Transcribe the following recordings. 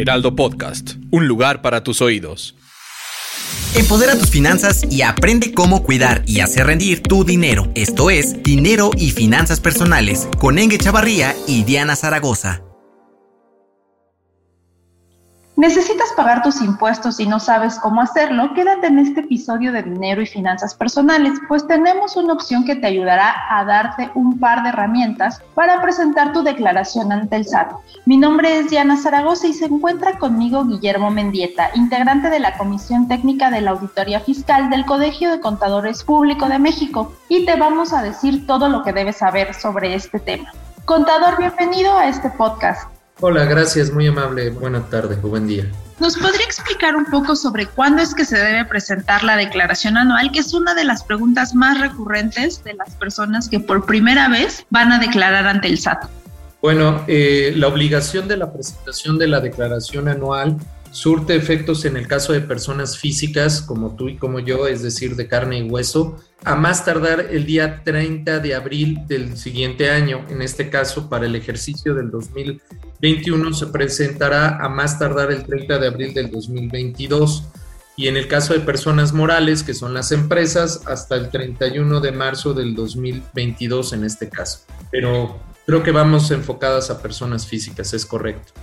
Heraldo Podcast, un lugar para tus oídos. Empodera tus finanzas y aprende cómo cuidar y hacer rendir tu dinero. Esto es Dinero y Finanzas Personales con Enge Chavarría y Diana Zaragoza. ¿Necesitas pagar tus impuestos y no sabes cómo hacerlo? Quédate en este episodio de Dinero y Finanzas Personales, pues tenemos una opción que te ayudará a darte un par de herramientas para presentar tu declaración ante el SAT. Mi nombre es Diana Zaragoza y se encuentra conmigo Guillermo Mendieta, integrante de la Comisión Técnica de la Auditoría Fiscal del Colegio de Contadores Público de México, y te vamos a decir todo lo que debes saber sobre este tema. Contador, bienvenido a este podcast. Hola, gracias, muy amable. Buena tarde o buen día. ¿Nos podría explicar un poco sobre cuándo es que se debe presentar la declaración anual, que es una de las preguntas más recurrentes de las personas que por primera vez van a declarar ante el SAT? Bueno, eh, la obligación de la presentación de la declaración anual surte efectos en el caso de personas físicas como tú y como yo, es decir, de carne y hueso, a más tardar el día 30 de abril del siguiente año. En este caso, para el ejercicio del 2021 se presentará a más tardar el 30 de abril del 2022. Y en el caso de personas morales, que son las empresas, hasta el 31 de marzo del 2022 en este caso. Pero creo que vamos enfocadas a personas físicas, es correcto.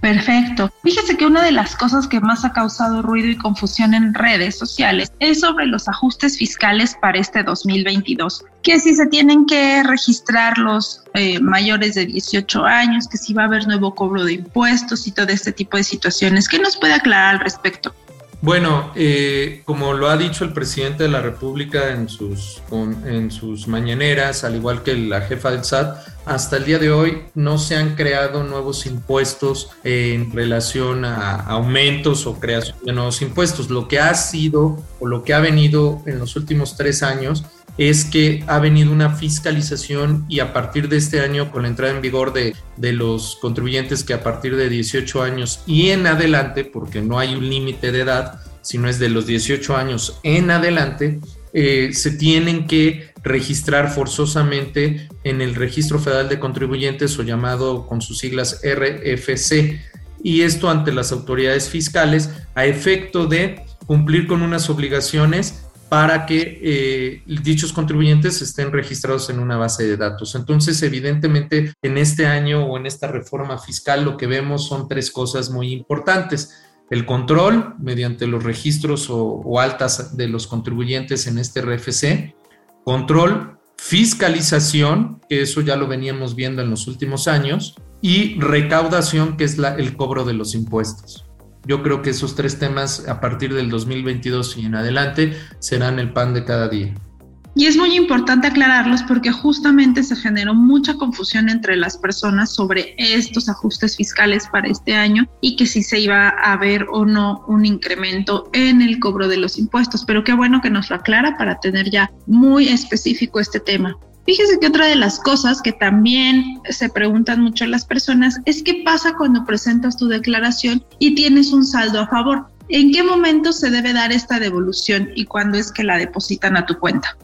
Perfecto. Fíjese que una de las cosas que más ha causado ruido y confusión en redes sociales es sobre los ajustes fiscales para este 2022, que si se tienen que registrar los eh, mayores de 18 años, que si va a haber nuevo cobro de impuestos y todo este tipo de situaciones. ¿Qué nos puede aclarar al respecto? Bueno, eh, como lo ha dicho el presidente de la República en sus, en sus mañaneras, al igual que la jefa del SAT, hasta el día de hoy no se han creado nuevos impuestos en relación a aumentos o creación de nuevos impuestos. Lo que ha sido o lo que ha venido en los últimos tres años es que ha venido una fiscalización y a partir de este año, con la entrada en vigor de, de, los contribuyentes que a partir de 18 años y en adelante, porque no hay un límite de edad, sino es de los 18 años en adelante, eh, se tienen que registrar forzosamente en el Registro Federal de Contribuyentes o llamado con sus siglas RFC, y esto ante las autoridades fiscales a efecto de cumplir con unas obligaciones para que eh, dichos contribuyentes estén registrados en una base de datos. Entonces, evidentemente, en este año o en esta reforma fiscal lo que vemos son tres cosas muy importantes. El control mediante los registros o, altas de los contribuyentes en este RFC. Control, fiscalización, que eso ya lo veníamos viendo en los últimos años. Y recaudación, que es el cobro de los impuestos. Yo creo que esos tres temas a partir del 2022 y en adelante serán el pan de cada día. Y es muy importante aclararlos porque justamente se generó mucha confusión entre las personas sobre estos ajustes fiscales para este año y que si se iba a ver o no un incremento en el cobro de los impuestos. Pero qué bueno que nos lo aclara para tener ya muy específico este tema. Fíjese que otra de las cosas que también se preguntan mucho las personas es qué pasa cuando presentas tu declaración y tienes un saldo a favor. ¿En qué momento se debe dar esta devolución y cuándo es que la depositan a tu cuenta?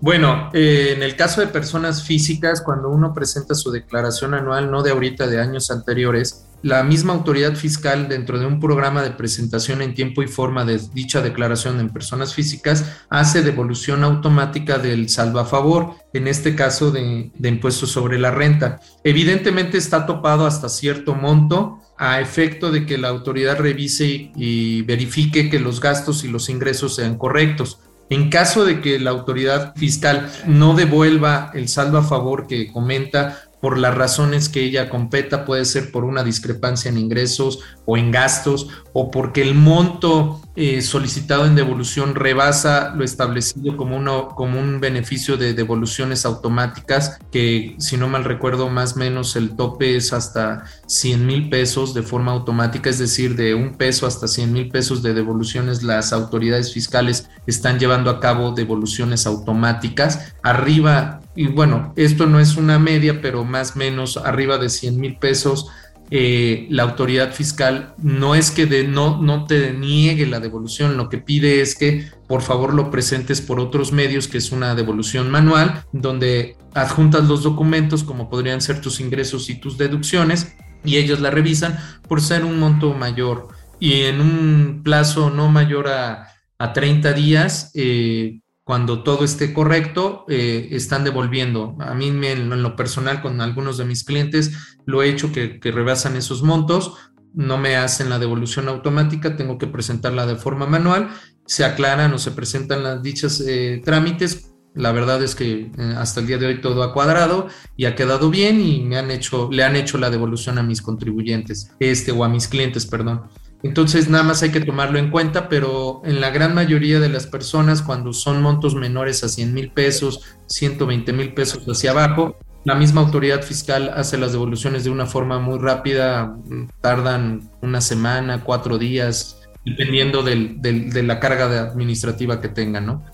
Bueno, eh, en el caso de personas físicas, cuando uno presenta su declaración anual, no de ahorita, de años anteriores, la misma autoridad fiscal dentro de un programa de presentación en tiempo y forma de dicha declaración en personas físicas hace devolución automática del salvo a favor, en este caso de, de impuestos sobre la renta. Evidentemente está topado hasta cierto monto a efecto de que la autoridad revise y verifique que los gastos y los ingresos sean correctos. En caso de que la autoridad fiscal no devuelva el saldo a favor que comenta por las razones que ella competa, puede ser por una discrepancia en ingresos o en gastos, o porque el monto eh, solicitado en devolución rebasa lo establecido como, uno, como un beneficio de devoluciones automáticas, que si no mal recuerdo, más o menos el tope es hasta 100 mil pesos de forma automática, es decir, de un peso hasta 100 mil pesos de devoluciones, las autoridades fiscales están llevando a cabo devoluciones automáticas. Arriba y bueno, esto no es una media, pero más o menos arriba de 100 mil pesos, eh, la autoridad fiscal no es que de, no, no te niegue la devolución, lo que pide es que por favor lo presentes por otros medios, que es una devolución manual, donde adjuntas los documentos como podrían ser tus ingresos y tus deducciones, y ellos la revisan por ser un monto mayor y en un plazo no mayor a, a 30 días. Eh, cuando todo esté correcto, eh, están devolviendo. A mí en lo personal con algunos de mis clientes lo he hecho que, rebasan esos montos, no me hacen la devolución automática, tengo que presentarla de forma manual, se aclaran o se presentan las dichas eh, trámites. La verdad es que eh, hasta el día de hoy todo ha cuadrado y ha quedado bien y me han hecho, le han hecho la devolución a mis contribuyentes, este o a mis clientes, perdón. Entonces, nada más hay que tomarlo en cuenta, pero en la gran mayoría de las personas, cuando son montos menores a 100 mil pesos, 120 mil pesos hacia abajo, la misma autoridad fiscal hace las devoluciones de una forma muy rápida, tardan una semana, cuatro días, dependiendo de la carga administrativa que tengan, ¿no?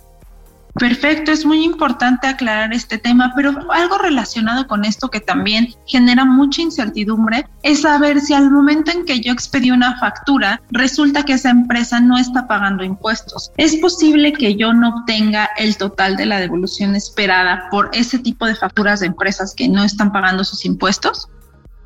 Perfecto, es muy importante aclarar este tema, pero algo relacionado con esto que también genera mucha incertidumbre es saber si al momento en que yo expedí una factura resulta que esa empresa no está pagando impuestos. ¿Es posible que yo no obtenga el total de la devolución esperada por ese tipo de facturas de empresas que no están pagando sus impuestos?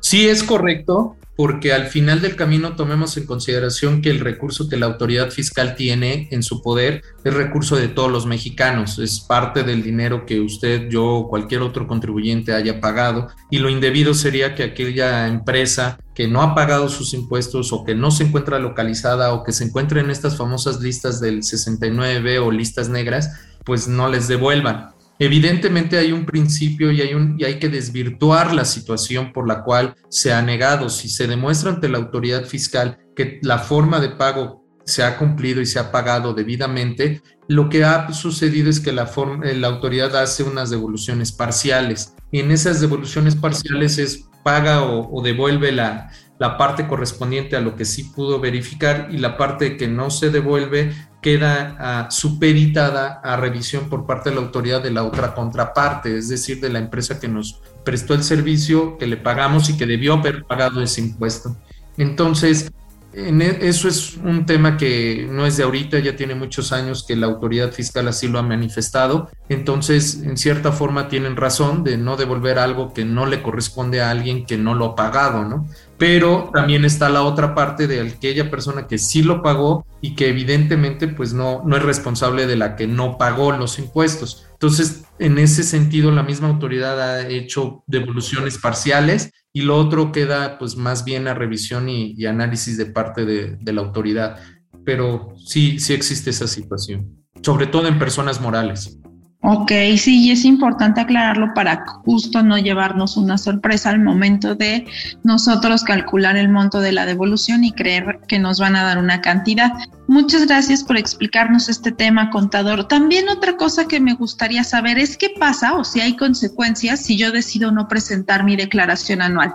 Sí, es correcto porque al final del camino tomemos en consideración que el recurso que la autoridad fiscal tiene en su poder es recurso de todos los mexicanos, es parte del dinero que usted, yo o cualquier otro contribuyente haya pagado y lo indebido sería que aquella empresa que no ha pagado sus impuestos o que no se encuentra localizada o que se encuentre en estas famosas listas del 69 o listas negras, pues no les devuelvan. Evidentemente hay un principio y hay, un, y hay que desvirtuar la situación por la cual se ha negado. Si se demuestra ante la autoridad fiscal que la forma de pago se ha cumplido y se ha pagado debidamente, lo que ha sucedido es que la, eh, la autoridad hace unas devoluciones parciales. Y en esas devoluciones parciales es paga o, devuelve la, la parte correspondiente a lo que sí pudo verificar y la parte que no se devuelve queda ah, supeditada a revisión por parte de la autoridad de la otra contraparte, es decir, de la empresa que nos prestó el servicio, que le pagamos y que debió haber pagado ese impuesto. Entonces, en e, eso es un tema que no es de ahorita, ya tiene muchos años que la autoridad fiscal así lo ha manifestado. Entonces, en cierta forma tienen razón de no devolver algo que no le corresponde a alguien que no lo ha pagado, ¿no? Pero también está la otra parte de aquella persona que sí lo pagó y que evidentemente pues no, no es responsable de la que no pagó los impuestos. Entonces, en ese sentido, la misma autoridad ha hecho devoluciones parciales y lo otro queda pues más bien a revisión y, análisis de parte de, de, la autoridad. Pero sí, sí existe esa situación, sobre todo en personas morales. Ok, sí, y es importante aclararlo para justo no llevarnos una sorpresa al momento de nosotros calcular el monto de la devolución y creer que nos van a dar una cantidad. Muchas gracias por explicarnos este tema, contador. También otra cosa que me gustaría saber es qué pasa o si hay consecuencias si yo decido no presentar mi declaración anual.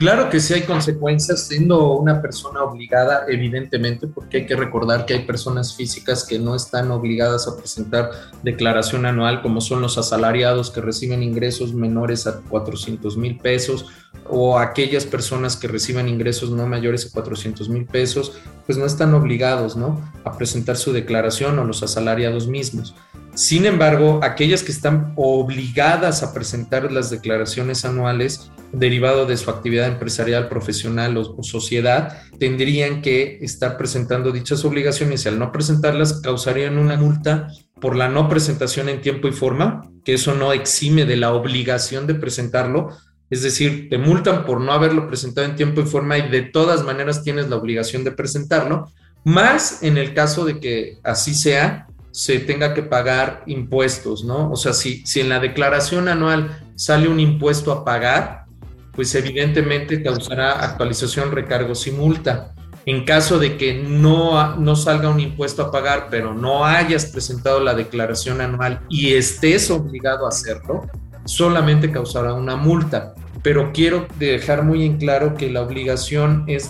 Claro que sí hay consecuencias siendo una persona obligada, evidentemente, porque hay que recordar que hay personas físicas que no están obligadas a presentar declaración anual, como son los asalariados que reciben ingresos menores a 400 mil pesos o aquellas personas que reciban ingresos no mayores a 400 mil pesos, pues no están obligados ¿no? a presentar su declaración o los asalariados mismos. Sin embargo, aquellas que están obligadas a presentar las declaraciones anuales derivado de su actividad empresarial, profesional o, sociedad, tendrían que estar presentando dichas obligaciones y al no presentarlas causarían una multa por la no presentación en tiempo y forma, que eso no exime de la obligación de presentarlo, es decir, te multan por no haberlo presentado en tiempo y forma y de todas maneras tienes la obligación de presentarlo, más en el caso de que así sea, se tenga que pagar impuestos, ¿no? O sea, si, si en la declaración anual sale un impuesto a pagar, pues evidentemente causará actualización, recargos y multa. En caso de que no, no salga un impuesto a pagar, pero no hayas presentado la declaración anual y estés obligado a hacerlo, solamente causará una multa. Pero quiero dejar muy en claro que la obligación es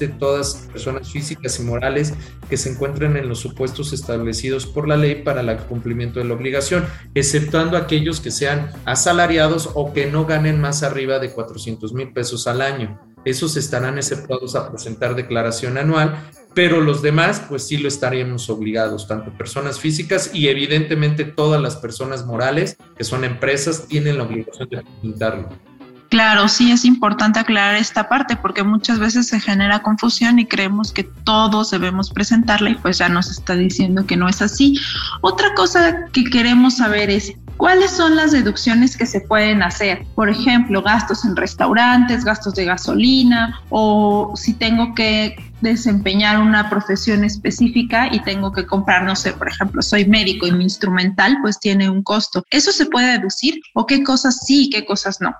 De todas personas físicas y morales que se encuentren en los supuestos establecidos por la ley para el cumplimiento de la obligación, exceptuando aquellos que sean asalariados o que no ganen más arriba de 400 mil pesos al año. Esos estarán exceptuados a presentar declaración anual, pero los demás, pues sí lo estaríamos obligados, tanto personas físicas y evidentemente todas las personas morales, que son empresas, tienen la obligación de presentarlo. Claro, sí es importante aclarar esta parte porque muchas veces se genera confusión y creemos que todos debemos presentarla y pues ya nos está diciendo que no es así. Otra cosa que queremos saber es cuáles son las deducciones que se pueden hacer. Por ejemplo, gastos en restaurantes, gastos de gasolina o si tengo que desempeñar una profesión específica y tengo que comprar, no sé, por ejemplo, soy médico y mi instrumental pues tiene un costo. ¿Eso se puede deducir o qué cosas sí y qué cosas no?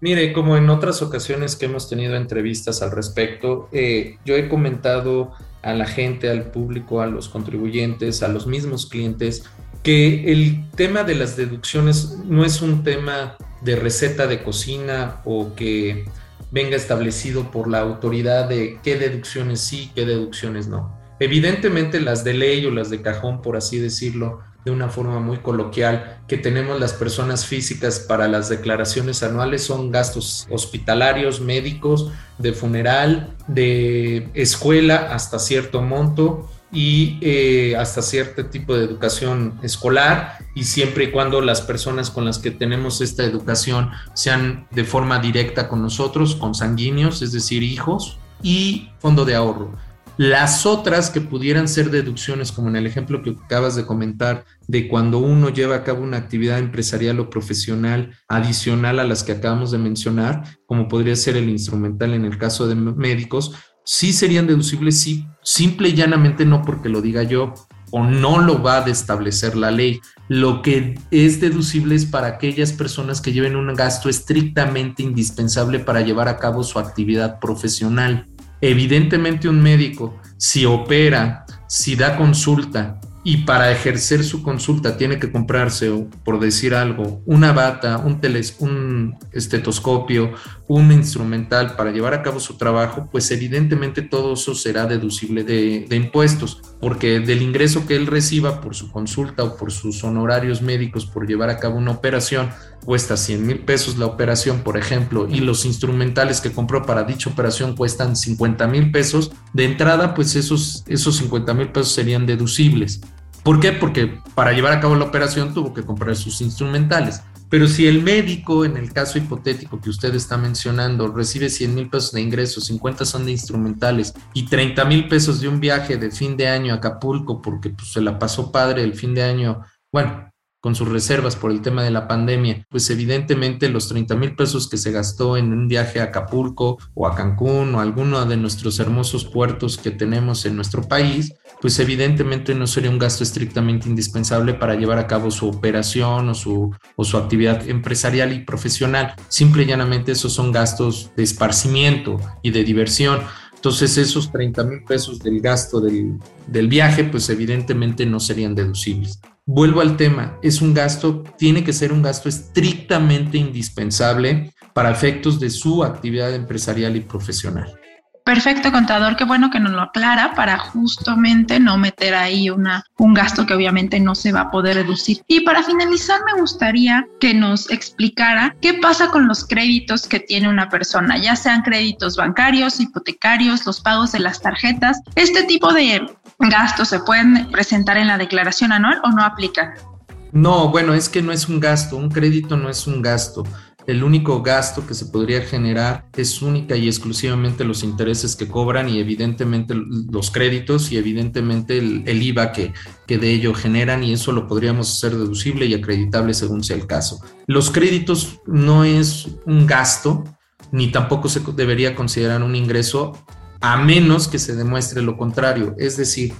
Mire, como en otras ocasiones que hemos tenido entrevistas al respecto, eh, yo he comentado a la gente, al público, a los contribuyentes, a los mismos clientes, que el tema de las deducciones no es un tema de receta de cocina o que venga establecido por la autoridad de qué deducciones sí, qué deducciones no. Evidentemente las de ley o las de cajón, por así decirlo, de una forma muy coloquial que tenemos las personas físicas para las declaraciones anuales son gastos hospitalarios, médicos, de funeral, de escuela hasta cierto monto y eh, hasta cierto tipo de educación escolar y siempre y cuando las personas con las que tenemos esta educación sean de forma directa con nosotros, con sanguíneos, es decir, hijos y fondo de ahorro. Las otras que pudieran ser deducciones, como en el ejemplo que acabas de comentar, de cuando uno lleva a cabo una actividad empresarial o profesional adicional a las que acabamos de mencionar, como podría ser el instrumental en el caso de médicos, sí serían deducibles, sí, simple y llanamente no porque lo diga yo o no lo va a establecer la ley. Lo que es deducible es para aquellas personas que lleven un gasto estrictamente indispensable para llevar a cabo su actividad profesional. Evidentemente un médico, si opera, si da consulta y para ejercer su consulta tiene que comprarse, por decir algo, una bata, un, teles, un estetoscopio, un instrumental para llevar a cabo su trabajo, pues evidentemente todo eso será deducible de, de impuestos, porque del ingreso que él reciba por su consulta o por sus honorarios médicos por llevar a cabo una operación, cuesta 100 mil pesos la operación, por ejemplo, y los instrumentales que compró para dicha operación cuestan 50 mil pesos, de entrada, pues esos, esos 50 mil pesos serían deducibles. ¿Por qué? Porque para llevar a cabo la operación tuvo que comprar sus instrumentales. Pero si el médico, en el caso hipotético que usted está mencionando, recibe 100 mil pesos de ingresos, 50 son de instrumentales y 30 mil pesos de un viaje de fin de año a Acapulco porque pues, se la pasó padre el fin de año, bueno, con sus reservas por el tema de la pandemia, pues evidentemente los 30 mil pesos que se gastó en un viaje a Acapulco o a Cancún o alguno de nuestros hermosos puertos que tenemos en nuestro país, pues evidentemente no sería un gasto estrictamente indispensable para llevar a cabo su operación o su, o su actividad empresarial y profesional. Simple y llanamente esos son gastos de esparcimiento y de diversión. Entonces esos 30 mil pesos del gasto del, del viaje, pues evidentemente no serían deducibles. Vuelvo al tema, es un gasto, tiene que ser un gasto estrictamente indispensable para efectos de su actividad empresarial y profesional. Perfecto, contador, qué bueno que nos lo aclara para justamente no meter ahí una, un gasto que obviamente no se va a poder reducir. Y para finalizar, me gustaría que nos explicara qué pasa con los créditos que tiene una persona, ya sean créditos bancarios, hipotecarios, los pagos de las tarjetas. ¿Este tipo de gastos se pueden presentar en la declaración anual o no aplican? No, bueno, es que no es un gasto, un crédito no es un gasto el único gasto que se podría generar es única y exclusivamente los intereses que cobran y evidentemente los créditos y evidentemente el, IVA que, que de ello generan y eso lo podríamos hacer deducible y acreditable según sea el caso. Los créditos no es un gasto ni tampoco se debería considerar un ingreso a menos que se demuestre lo contrario, es decir,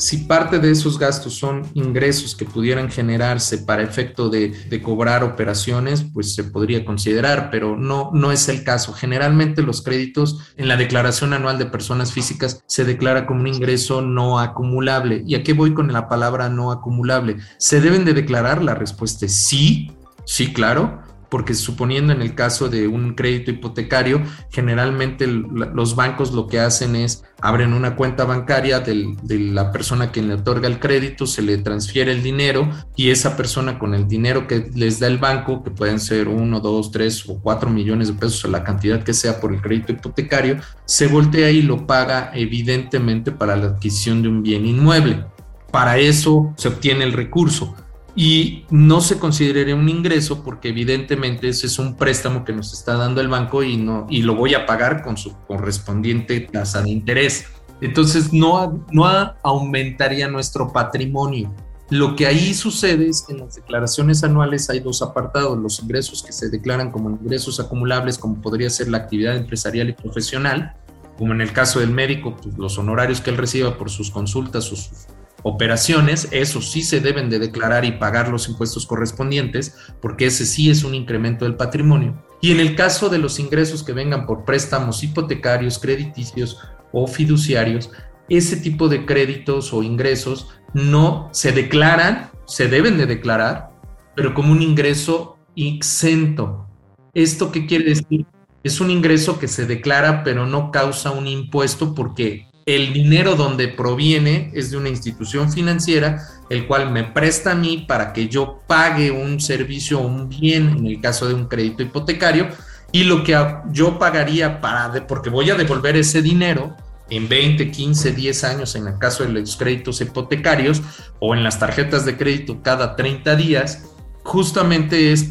si parte de esos gastos son ingresos que pudieran generarse para efecto de, cobrar operaciones, pues se podría considerar, pero no, no es el caso. Generalmente los créditos en la declaración anual de personas físicas se declara como un ingreso no acumulable. ¿Y a qué voy con la palabra no acumulable? ¿Se deben de declarar? La respuesta es sí, sí, claro porque suponiendo en el caso de un crédito hipotecario, generalmente los bancos lo que hacen es abren una cuenta bancaria de la persona que le otorga el crédito, se le transfiere el dinero y esa persona con el dinero que les da el banco, que pueden ser uno, dos, tres o cuatro millones de pesos o la cantidad que sea por el crédito hipotecario, se voltea y lo paga evidentemente para la adquisición de un bien inmueble. Para eso se obtiene el recurso y no se consideraría un ingreso porque evidentemente ese es un préstamo que nos está dando el banco y, no, y lo voy a pagar con su correspondiente tasa de interés. Entonces no, no aumentaría nuestro patrimonio. Lo que ahí sucede es que en las declaraciones anuales hay dos apartados, los ingresos que se declaran como ingresos acumulables, como podría ser la actividad empresarial y profesional, como en el caso del médico, pues los honorarios que él reciba por sus consultas o sus operaciones, eso sí se deben de declarar y pagar los impuestos correspondientes, porque ese sí es un incremento del patrimonio. Y en el caso de los ingresos que vengan por préstamos hipotecarios, crediticios o fiduciarios, ese tipo de créditos o ingresos no se declaran, se deben de declarar, pero como un ingreso exento. ¿Esto qué quiere decir? Es un ingreso que se declara pero no causa un impuesto porque el dinero donde proviene es de una institución financiera, el cual me presta a mí para que yo pague un servicio o un bien, en el caso de un crédito hipotecario, y lo que yo pagaría para, porque voy a devolver ese dinero en 20, 15, 10 años en el caso de los créditos hipotecarios o en las tarjetas de crédito cada 30 días, justamente es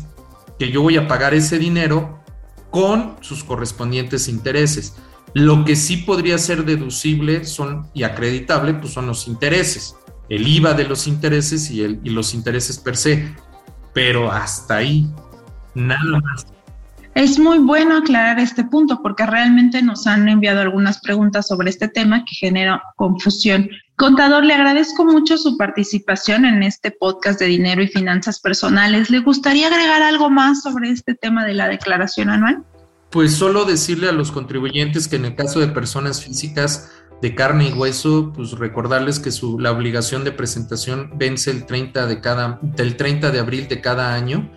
que yo voy a pagar ese dinero con sus correspondientes intereses. Lo que sí podría ser deducible son, y acreditable pues son los intereses, el IVA de los intereses y, el, y los intereses per se, pero hasta ahí, nada más. Es muy bueno aclarar este punto porque realmente nos han enviado algunas preguntas sobre este tema que genera confusión. Contador, le agradezco mucho su participación en este podcast de dinero y finanzas personales. ¿Le gustaría agregar algo más sobre este tema de la declaración anual? Pues solo decirle a los contribuyentes que en el caso de personas físicas de carne y hueso, pues recordarles que su, la obligación de presentación vence el 30 de cada, del 30 de abril de cada año,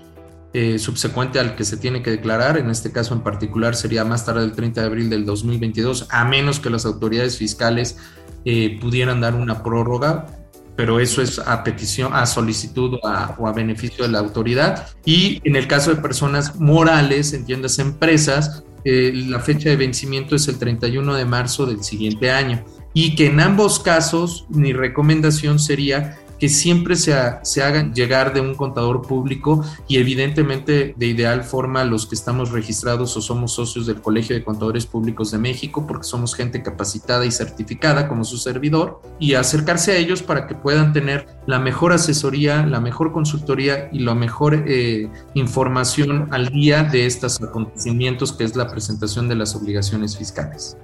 eh, subsecuente al que se tiene que declarar. En este caso en particular sería más tarde del 30 de abril del 2022, a menos que las autoridades fiscales eh, pudieran dar una prórroga pero eso es a petición, a solicitud o a, beneficio de la autoridad. Y en el caso de personas morales, entiendas empresas, eh, la fecha de vencimiento es el 31 de marzo del siguiente año. Y que en ambos casos mi recomendación sería que siempre se, se, hagan llegar de un contador público y evidentemente de ideal forma los que estamos registrados o somos socios del Colegio de Contadores Públicos de México porque somos gente capacitada y certificada como su servidor y acercarse a ellos para que puedan tener la mejor asesoría, la mejor consultoría y la mejor eh, información al día de estos acontecimientos que es la presentación de las obligaciones fiscales.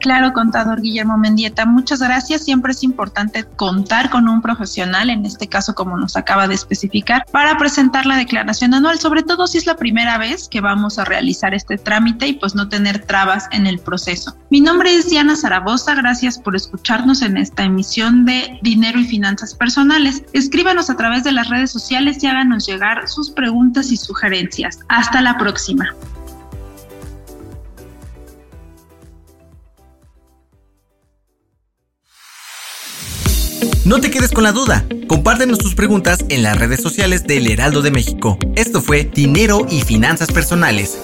Claro, contador Guillermo Mendieta, muchas gracias. Siempre es importante contar con un profesional, en este caso como nos acaba de especificar, para presentar la declaración anual, sobre todo si es la primera vez que vamos a realizar este trámite y pues no tener trabas en el proceso. Mi nombre es Diana Zaragoza, gracias por escucharnos en esta emisión de Dinero y Finanzas Personales. Escríbanos a través de las redes sociales y háganos llegar sus preguntas y sugerencias. Hasta la próxima. No te quedes con la duda. Compártenos tus preguntas en las redes sociales del Heraldo de México. Esto fue Dinero y Finanzas Personales